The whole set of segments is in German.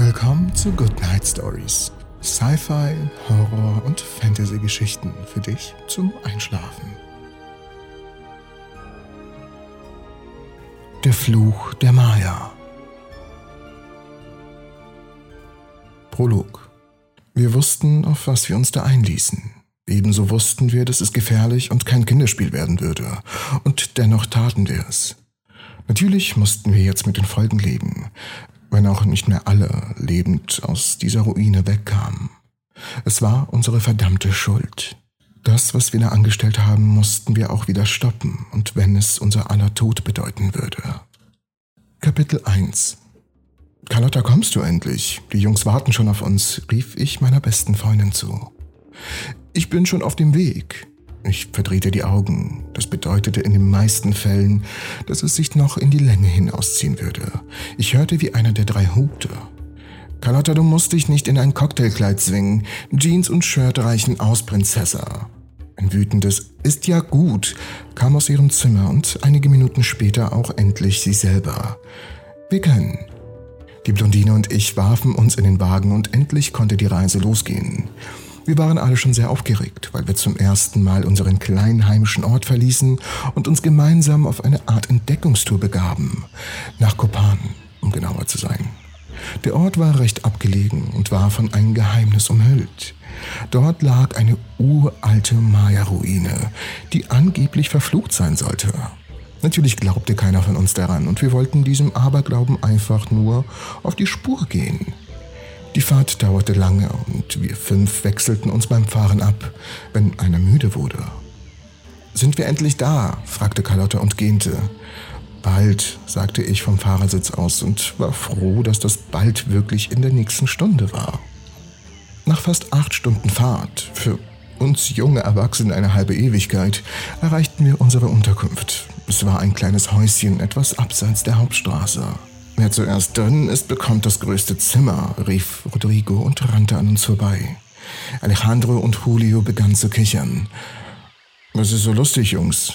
Willkommen zu Good Night Stories. Sci-Fi, Horror und Fantasy-Geschichten für dich zum Einschlafen. Der Fluch der Maya. Prolog. Wir wussten, auf was wir uns da einließen. Ebenso wussten wir, dass es gefährlich und kein Kinderspiel werden würde. Und dennoch taten wir es. Natürlich mussten wir jetzt mit den Folgen leben, wenn auch nicht mehr alle lebend aus dieser Ruine wegkamen. Es war unsere verdammte Schuld. Das, was wir da angestellt haben, mussten wir auch wieder stoppen, und wenn es unser aller Tod bedeuten würde. Kapitel 1 Carlotta, kommst du endlich? Die Jungs warten schon auf uns, rief ich meiner besten Freundin zu. Ich bin schon auf dem Weg. Ich verdrehte die Augen. Das bedeutete in den meisten Fällen, dass es sich noch in die Länge hinausziehen würde. Ich hörte, wie einer der drei hupte. Carlotta, du musst dich nicht in ein Cocktailkleid zwingen. Jeans und Shirt reichen aus, Prinzessa. Ein wütendes Ist ja gut kam aus ihrem Zimmer und einige Minuten später auch endlich sie selber. Wir können. Die Blondine und ich warfen uns in den Wagen und endlich konnte die Reise losgehen. Wir waren alle schon sehr aufgeregt, weil wir zum ersten Mal unseren kleinen heimischen Ort verließen und uns gemeinsam auf eine Art Entdeckungstour begaben. Nach Kopan, um genauer zu sein. Der Ort war recht abgelegen und war von einem Geheimnis umhüllt. Dort lag eine uralte Maya-Ruine, die angeblich verflucht sein sollte. Natürlich glaubte keiner von uns daran und wir wollten diesem Aberglauben einfach nur auf die Spur gehen. Die Fahrt dauerte lange und wir fünf wechselten uns beim Fahren ab, wenn einer müde wurde. Sind wir endlich da? fragte Carlotta und gähnte. Bald, sagte ich vom Fahrersitz aus und war froh, dass das bald wirklich in der nächsten Stunde war. Nach fast acht Stunden Fahrt, für uns junge Erwachsene eine halbe Ewigkeit, erreichten wir unsere Unterkunft. Es war ein kleines Häuschen etwas abseits der Hauptstraße. Wer zuerst drin ist, bekommt das größte Zimmer, rief Rodrigo und rannte an uns vorbei. Alejandro und Julio begannen zu kichern. Was ist so lustig, Jungs?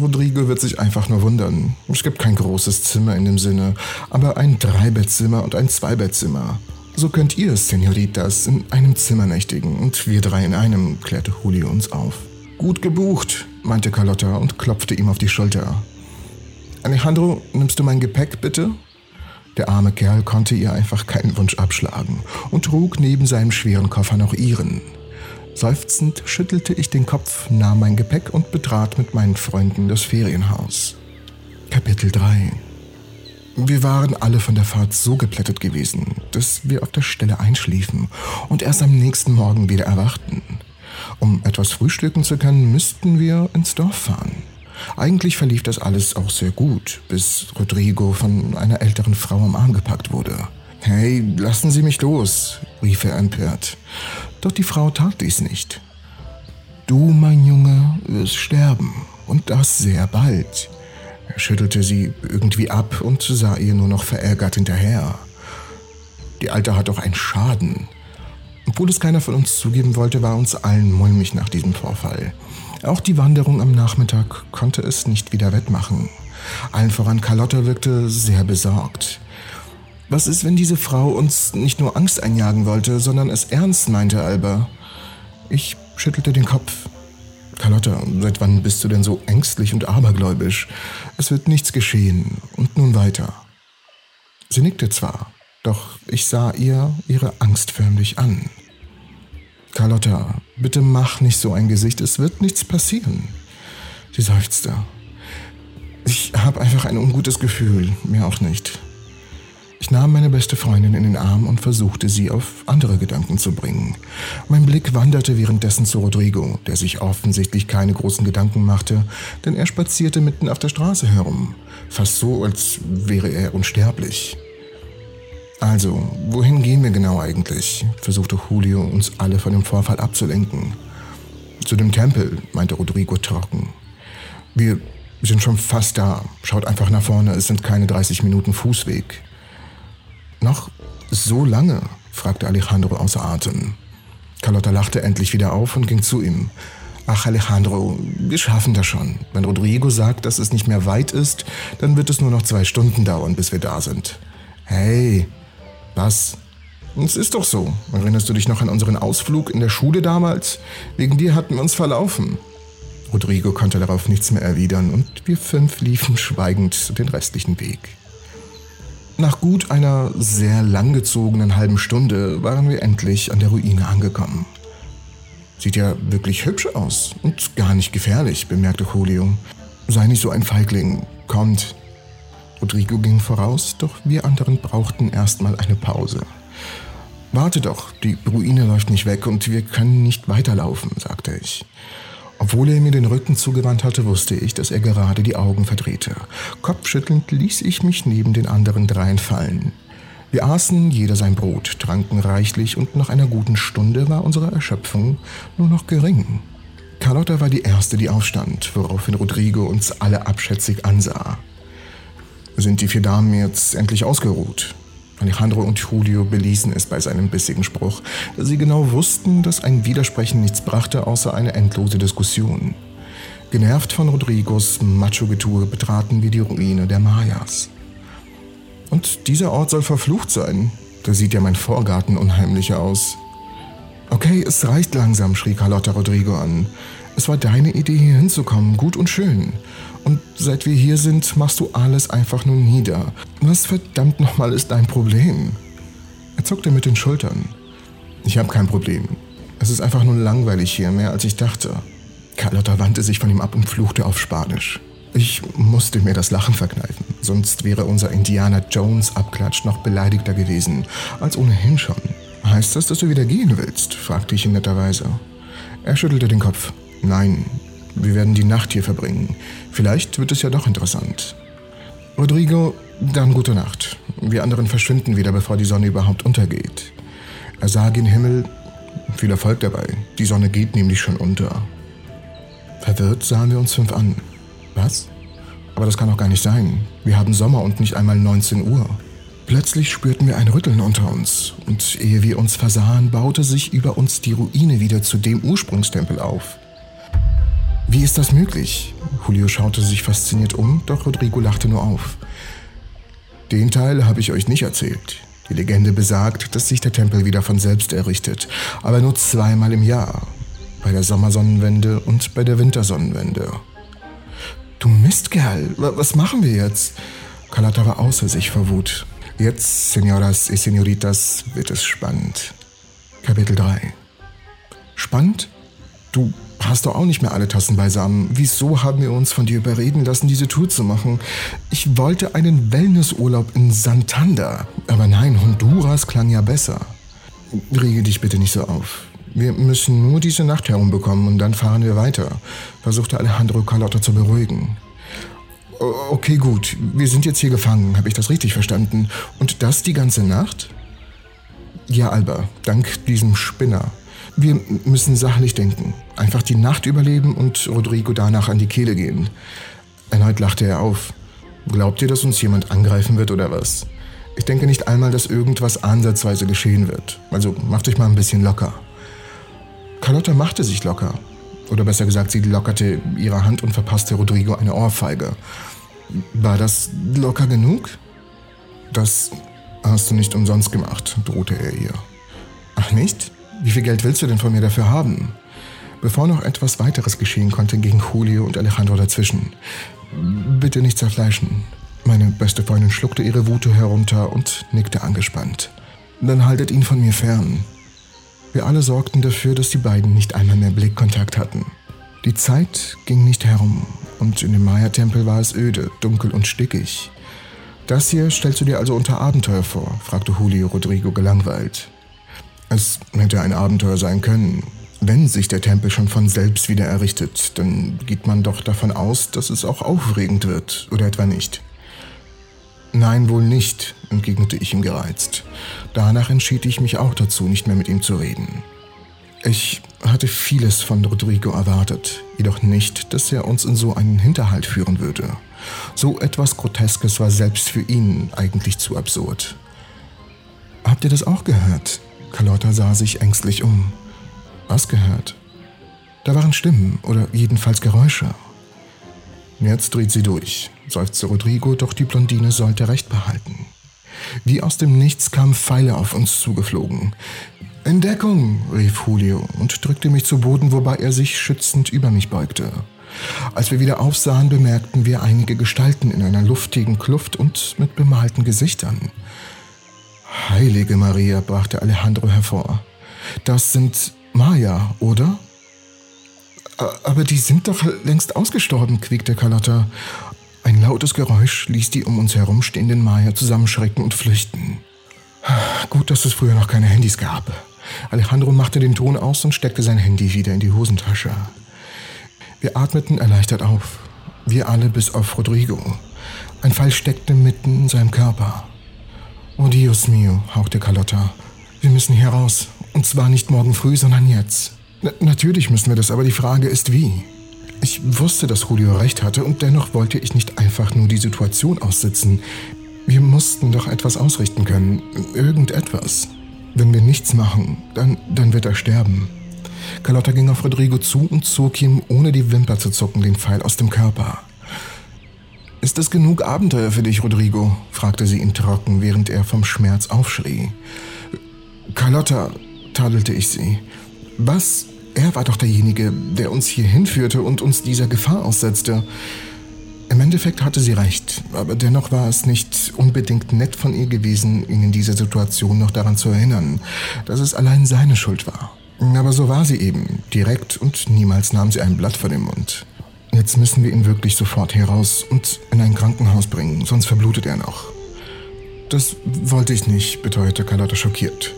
Rodrigo wird sich einfach nur wundern. Es gibt kein großes Zimmer in dem Sinne, aber ein Dreibettzimmer und ein Zweibettzimmer. So könnt ihr, Senoritas, in einem Zimmer nächtigen und wir drei in einem, klärte Julio uns auf. Gut gebucht, meinte Carlotta und klopfte ihm auf die Schulter. Alejandro, nimmst du mein Gepäck bitte? Der arme Kerl konnte ihr einfach keinen Wunsch abschlagen und trug neben seinem schweren Koffer noch ihren. Seufzend schüttelte ich den Kopf, nahm mein Gepäck und betrat mit meinen Freunden das Ferienhaus. Kapitel 3 Wir waren alle von der Fahrt so geplättet gewesen, dass wir auf der Stelle einschliefen und erst am nächsten Morgen wieder erwachten. Um etwas frühstücken zu können, müssten wir ins Dorf fahren. Eigentlich verlief das alles auch sehr gut, bis Rodrigo von einer älteren Frau am Arm gepackt wurde. Hey, lassen Sie mich los, rief er empört. Doch die Frau tat dies nicht. Du, mein Junge, wirst sterben, und das sehr bald. Er schüttelte sie irgendwie ab und sah ihr nur noch verärgert hinterher. Die Alte hat doch einen Schaden. Obwohl es keiner von uns zugeben wollte, war uns allen mulmig nach diesem Vorfall. Auch die Wanderung am Nachmittag konnte es nicht wieder wettmachen. Allen voran Carlotta wirkte sehr besorgt. Was ist, wenn diese Frau uns nicht nur Angst einjagen wollte, sondern es ernst meinte, Alba? Ich schüttelte den Kopf. Carlotta, seit wann bist du denn so ängstlich und abergläubisch? Es wird nichts geschehen. Und nun weiter. Sie nickte zwar, doch ich sah ihr ihre Angst förmlich an. Carlotta, bitte mach nicht so ein Gesicht, es wird nichts passieren. Sie seufzte. Ich habe einfach ein ungutes Gefühl, mir auch nicht. Ich nahm meine beste Freundin in den Arm und versuchte sie auf andere Gedanken zu bringen. Mein Blick wanderte währenddessen zu Rodrigo, der sich offensichtlich keine großen Gedanken machte, denn er spazierte mitten auf der Straße herum, fast so, als wäre er unsterblich. Also, wohin gehen wir genau eigentlich? versuchte Julio uns alle von dem Vorfall abzulenken. Zu dem Tempel, meinte Rodrigo trocken. Wir sind schon fast da. Schaut einfach nach vorne, es sind keine 30 Minuten Fußweg. Noch so lange? fragte Alejandro außer Atem. Carlotta lachte endlich wieder auf und ging zu ihm. Ach, Alejandro, wir schaffen das schon. Wenn Rodrigo sagt, dass es nicht mehr weit ist, dann wird es nur noch zwei Stunden dauern, bis wir da sind. Hey, was? Es ist doch so. Erinnerst du dich noch an unseren Ausflug in der Schule damals? Wegen dir hatten wir uns verlaufen. Rodrigo konnte darauf nichts mehr erwidern und wir fünf liefen schweigend den restlichen Weg. Nach gut einer sehr langgezogenen halben Stunde waren wir endlich an der Ruine angekommen. Sieht ja wirklich hübsch aus und gar nicht gefährlich, bemerkte Julio. Sei nicht so ein Feigling. Kommt. Rodrigo ging voraus, doch wir anderen brauchten erstmal eine Pause. Warte doch, die Ruine läuft nicht weg und wir können nicht weiterlaufen, sagte ich. Obwohl er mir den Rücken zugewandt hatte, wusste ich, dass er gerade die Augen verdrehte. Kopfschüttelnd ließ ich mich neben den anderen dreien fallen. Wir aßen jeder sein Brot, tranken reichlich und nach einer guten Stunde war unsere Erschöpfung nur noch gering. Carlotta war die Erste, die aufstand, woraufhin Rodrigo uns alle abschätzig ansah. Sind die vier Damen jetzt endlich ausgeruht? Alejandro und Julio beließen es bei seinem bissigen Spruch, da sie genau wussten, dass ein Widersprechen nichts brachte außer eine endlose Diskussion. Genervt von Rodrigos Macho-Getue betraten wir die Ruine der Mayas. Und dieser Ort soll verflucht sein. Da sieht ja mein Vorgarten unheimlicher aus. Okay, es reicht langsam, schrie Carlotta Rodrigo an. Es war deine Idee, hier hinzukommen, gut und schön. Und seit wir hier sind, machst du alles einfach nur nieder. Was verdammt nochmal ist dein Problem? Er zuckte mit den Schultern. Ich habe kein Problem. Es ist einfach nur langweilig hier, mehr als ich dachte. Carlotta wandte sich von ihm ab und fluchte auf Spanisch. Ich musste mir das Lachen verkneifen, sonst wäre unser Indianer Jones Abklatsch noch beleidigter gewesen, als ohnehin schon. Heißt das, dass du wieder gehen willst? fragte ich ihn netterweise. Er schüttelte den Kopf. Nein, wir werden die Nacht hier verbringen. Vielleicht wird es ja doch interessant. Rodrigo, dann gute Nacht. Wir anderen verschwinden wieder, bevor die Sonne überhaupt untergeht. Er sah gen Himmel. Viel Erfolg dabei. Die Sonne geht nämlich schon unter. Verwirrt sahen wir uns fünf an. Was? Aber das kann doch gar nicht sein. Wir haben Sommer und nicht einmal 19 Uhr. Plötzlich spürten wir ein Rütteln unter uns, und ehe wir uns versahen, baute sich über uns die Ruine wieder zu dem Ursprungstempel auf. Wie ist das möglich? Julio schaute sich fasziniert um, doch Rodrigo lachte nur auf. Den Teil habe ich euch nicht erzählt. Die Legende besagt, dass sich der Tempel wieder von selbst errichtet, aber nur zweimal im Jahr. Bei der Sommersonnenwende und bei der Wintersonnenwende. Du Mistkerl, was machen wir jetzt? Carlotta war außer sich vor Wut. Jetzt, Senoras y Senoritas, wird es spannend. Kapitel 3 Spannend? Du hast doch auch nicht mehr alle Tassen beisammen. Wieso haben wir uns von dir überreden lassen, diese Tour zu machen? Ich wollte einen Wellnessurlaub in Santander. Aber nein, Honduras klang ja besser. Rege dich bitte nicht so auf. Wir müssen nur diese Nacht herumbekommen und dann fahren wir weiter, versuchte Alejandro Carlotta zu beruhigen. Okay, gut. Wir sind jetzt hier gefangen. Habe ich das richtig verstanden? Und das die ganze Nacht? Ja, Alba. Dank diesem Spinner. Wir müssen sachlich denken. Einfach die Nacht überleben und Rodrigo danach an die Kehle gehen. Erneut lachte er auf. Glaubt ihr, dass uns jemand angreifen wird oder was? Ich denke nicht einmal, dass irgendwas ansatzweise geschehen wird. Also macht euch mal ein bisschen locker. Carlotta machte sich locker. Oder besser gesagt, sie lockerte ihre Hand und verpasste Rodrigo eine Ohrfeige. War das locker genug? Das hast du nicht umsonst gemacht, drohte er ihr. Ach nicht? Wie viel Geld willst du denn von mir dafür haben? Bevor noch etwas weiteres geschehen konnte, ging Julio und Alejandro dazwischen. Bitte nicht zerfleischen. Meine beste Freundin schluckte ihre Wute herunter und nickte angespannt. Dann haltet ihn von mir fern. Wir alle sorgten dafür, dass die beiden nicht einmal mehr Blickkontakt hatten. Die Zeit ging nicht herum und in dem Maya-Tempel war es öde, dunkel und stickig. Das hier stellst du dir also unter Abenteuer vor? fragte Julio Rodrigo gelangweilt. Es hätte ein Abenteuer sein können. Wenn sich der Tempel schon von selbst wieder errichtet, dann geht man doch davon aus, dass es auch aufregend wird, oder etwa nicht? Nein, wohl nicht, entgegnete ich ihm gereizt. Danach entschied ich mich auch dazu, nicht mehr mit ihm zu reden. Ich hatte vieles von Rodrigo erwartet, jedoch nicht, dass er uns in so einen Hinterhalt führen würde. So etwas Groteskes war selbst für ihn eigentlich zu absurd. Habt ihr das auch gehört? Carlotta sah sich ängstlich um. Was gehört? Da waren Stimmen oder jedenfalls Geräusche. Jetzt dreht sie durch, seufzte Rodrigo, doch die Blondine sollte recht behalten. Wie aus dem Nichts kamen Pfeile auf uns zugeflogen. Entdeckung, rief Julio und drückte mich zu Boden, wobei er sich schützend über mich beugte. Als wir wieder aufsahen, bemerkten wir einige Gestalten in einer luftigen Kluft und mit bemalten Gesichtern. Heilige Maria, brachte Alejandro hervor. Das sind Maya, oder? Aber die sind doch längst ausgestorben, quiekte Carlotta. Ein lautes Geräusch ließ die um uns herum stehenden Maya zusammenschrecken und flüchten. Gut, dass es früher noch keine Handys gab. Alejandro machte den Ton aus und steckte sein Handy wieder in die Hosentasche. Wir atmeten erleichtert auf. Wir alle bis auf Rodrigo. Ein Fall steckte mitten in seinem Körper. Oh Dios mio, hauchte Carlotta. Wir müssen hier raus. Und zwar nicht morgen früh, sondern jetzt. N natürlich müssen wir das, aber die Frage ist wie. Ich wusste, dass Julio recht hatte und dennoch wollte ich nicht einfach nur die Situation aussitzen. Wir mussten doch etwas ausrichten können. Irgendetwas. Wenn wir nichts machen, dann, dann wird er sterben. Carlotta ging auf Rodrigo zu und zog ihm, ohne die Wimper zu zucken, den Pfeil aus dem Körper. Ist es genug Abenteuer für dich, Rodrigo? fragte sie ihn trocken, während er vom Schmerz aufschrie. Carlotta, tadelte ich sie. Was? Er war doch derjenige, der uns hier hinführte und uns dieser Gefahr aussetzte. Im Endeffekt hatte sie recht, aber dennoch war es nicht unbedingt nett von ihr gewesen, ihn in dieser Situation noch daran zu erinnern, dass es allein seine Schuld war. Aber so war sie eben, direkt und niemals nahm sie ein Blatt vor den Mund. Jetzt müssen wir ihn wirklich sofort heraus und in ein Krankenhaus bringen, sonst verblutet er noch. Das wollte ich nicht, beteuerte Carlotta schockiert.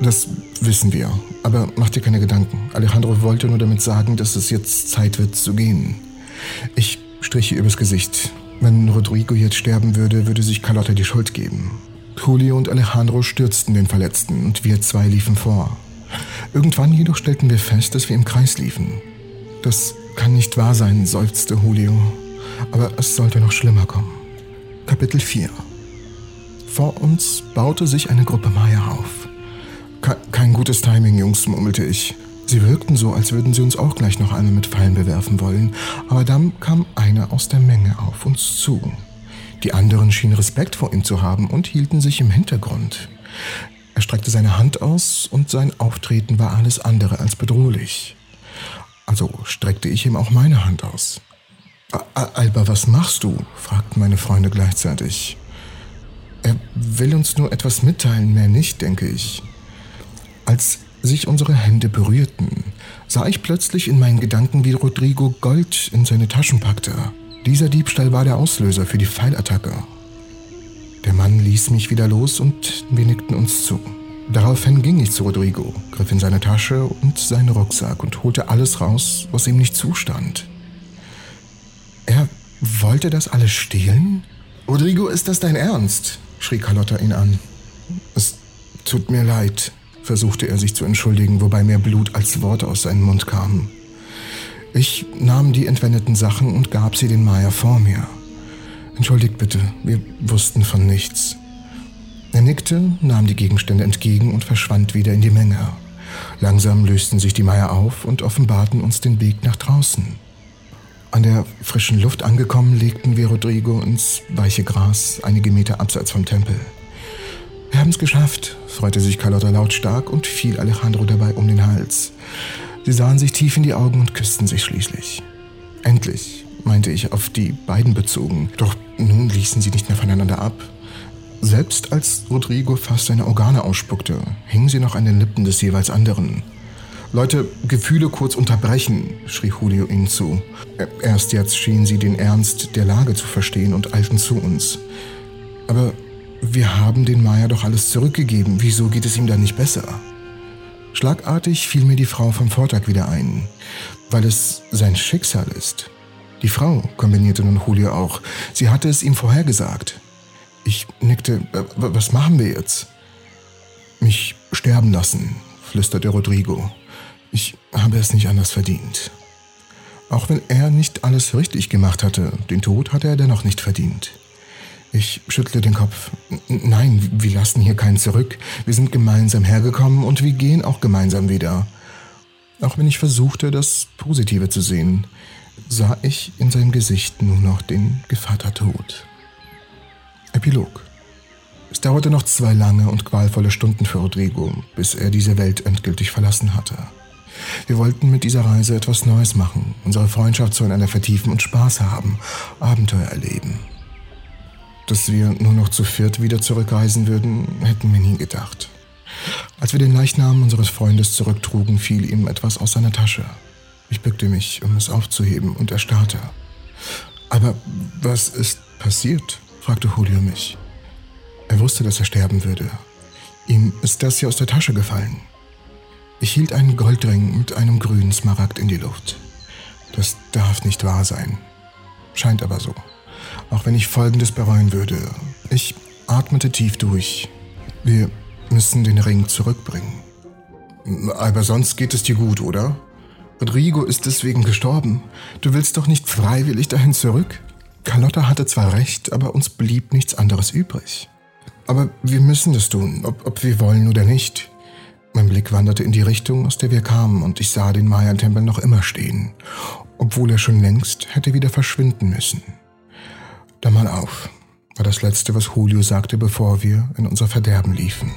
Das wissen wir, aber mach dir keine Gedanken. Alejandro wollte nur damit sagen, dass es jetzt Zeit wird zu gehen. Ich striche übers Gesicht. Wenn Rodrigo jetzt sterben würde, würde sich Carlotta die Schuld geben. Julio und Alejandro stürzten den Verletzten und wir zwei liefen vor. Irgendwann jedoch stellten wir fest, dass wir im Kreis liefen. Das kann nicht wahr sein, seufzte Julio. Aber es sollte noch schlimmer kommen. Kapitel 4 Vor uns baute sich eine Gruppe Maya auf. Kein gutes Timing, Jungs, murmelte ich. Sie wirkten so, als würden sie uns auch gleich noch einmal mit Pfeilen bewerfen wollen, aber dann kam einer aus der Menge auf uns zu. Die anderen schienen Respekt vor ihm zu haben und hielten sich im Hintergrund. Er streckte seine Hand aus und sein Auftreten war alles andere als bedrohlich. Also streckte ich ihm auch meine Hand aus. Alba, was machst du? fragten meine Freunde gleichzeitig. Er will uns nur etwas mitteilen, mehr nicht, denke ich. Als sich unsere Hände berührten, sah ich plötzlich in meinen Gedanken, wie Rodrigo Gold in seine Taschen packte. Dieser Diebstahl war der Auslöser für die Pfeilattacke. Der Mann ließ mich wieder los und wir nickten uns zu. Daraufhin ging ich zu Rodrigo, griff in seine Tasche und seinen Rucksack und holte alles raus, was ihm nicht zustand. Er wollte das alles stehlen? Rodrigo, ist das dein Ernst? schrie Carlotta ihn an. Es tut mir leid, versuchte er sich zu entschuldigen, wobei mehr Blut als Worte aus seinem Mund kamen. Ich nahm die entwendeten Sachen und gab sie den Maya vor mir. Entschuldigt bitte, wir wussten von nichts. Er nickte, nahm die Gegenstände entgegen und verschwand wieder in die Menge. Langsam lösten sich die Meier auf und offenbarten uns den Weg nach draußen. An der frischen Luft angekommen, legten wir Rodrigo ins weiche Gras, einige Meter abseits vom Tempel. Wir haben es geschafft, freute sich Carlotta lautstark und fiel Alejandro dabei um den Hals. Sie sahen sich tief in die Augen und küssten sich schließlich. Endlich, meinte ich auf die beiden bezogen, doch nun ließen sie nicht mehr voneinander ab. Selbst als Rodrigo fast seine Organe ausspuckte, hingen sie noch an den Lippen des jeweils anderen. Leute, Gefühle kurz unterbrechen, schrie Julio ihnen zu. Erst jetzt schienen sie den Ernst der Lage zu verstehen und eilten zu uns. Aber wir haben den Maya doch alles zurückgegeben. Wieso geht es ihm dann nicht besser? Schlagartig fiel mir die Frau vom Vortag wieder ein, weil es sein Schicksal ist. Die Frau, kombinierte nun Julio auch. Sie hatte es ihm vorhergesagt. Ich nickte. Was machen wir jetzt? Mich sterben lassen, flüsterte Rodrigo. Ich habe es nicht anders verdient. Auch wenn er nicht alles richtig gemacht hatte, den Tod hatte er dennoch nicht verdient. Ich schüttelte den Kopf. Nein, wir lassen hier keinen zurück. Wir sind gemeinsam hergekommen und wir gehen auch gemeinsam wieder. Auch wenn ich versuchte, das Positive zu sehen sah ich in seinem Gesicht nur noch den Gevattertod. Epilog Es dauerte noch zwei lange und qualvolle Stunden für Rodrigo, bis er diese Welt endgültig verlassen hatte. Wir wollten mit dieser Reise etwas Neues machen, unsere Freundschaft zueinander vertiefen und Spaß haben, Abenteuer erleben. Dass wir nur noch zu viert wieder zurückreisen würden, hätten wir nie gedacht. Als wir den Leichnam unseres Freundes zurücktrugen, fiel ihm etwas aus seiner Tasche. Ich bückte mich, um es aufzuheben, und er starrte. Aber was ist passiert? Fragte Julio mich. Er wusste, dass er sterben würde. Ihm ist das hier aus der Tasche gefallen. Ich hielt einen Goldring mit einem grünen Smaragd in die Luft. Das darf nicht wahr sein. Scheint aber so. Auch wenn ich Folgendes bereuen würde. Ich atmete tief durch. Wir müssen den Ring zurückbringen. Aber sonst geht es dir gut, oder? Rodrigo ist deswegen gestorben. Du willst doch nicht freiwillig dahin zurück? Carlotta hatte zwar recht, aber uns blieb nichts anderes übrig. Aber wir müssen es tun, ob, ob wir wollen oder nicht. Mein Blick wanderte in die Richtung, aus der wir kamen, und ich sah den Maya-Tempel noch immer stehen, obwohl er schon längst hätte wieder verschwinden müssen. Da mal auf, war das Letzte, was Julio sagte, bevor wir in unser Verderben liefen.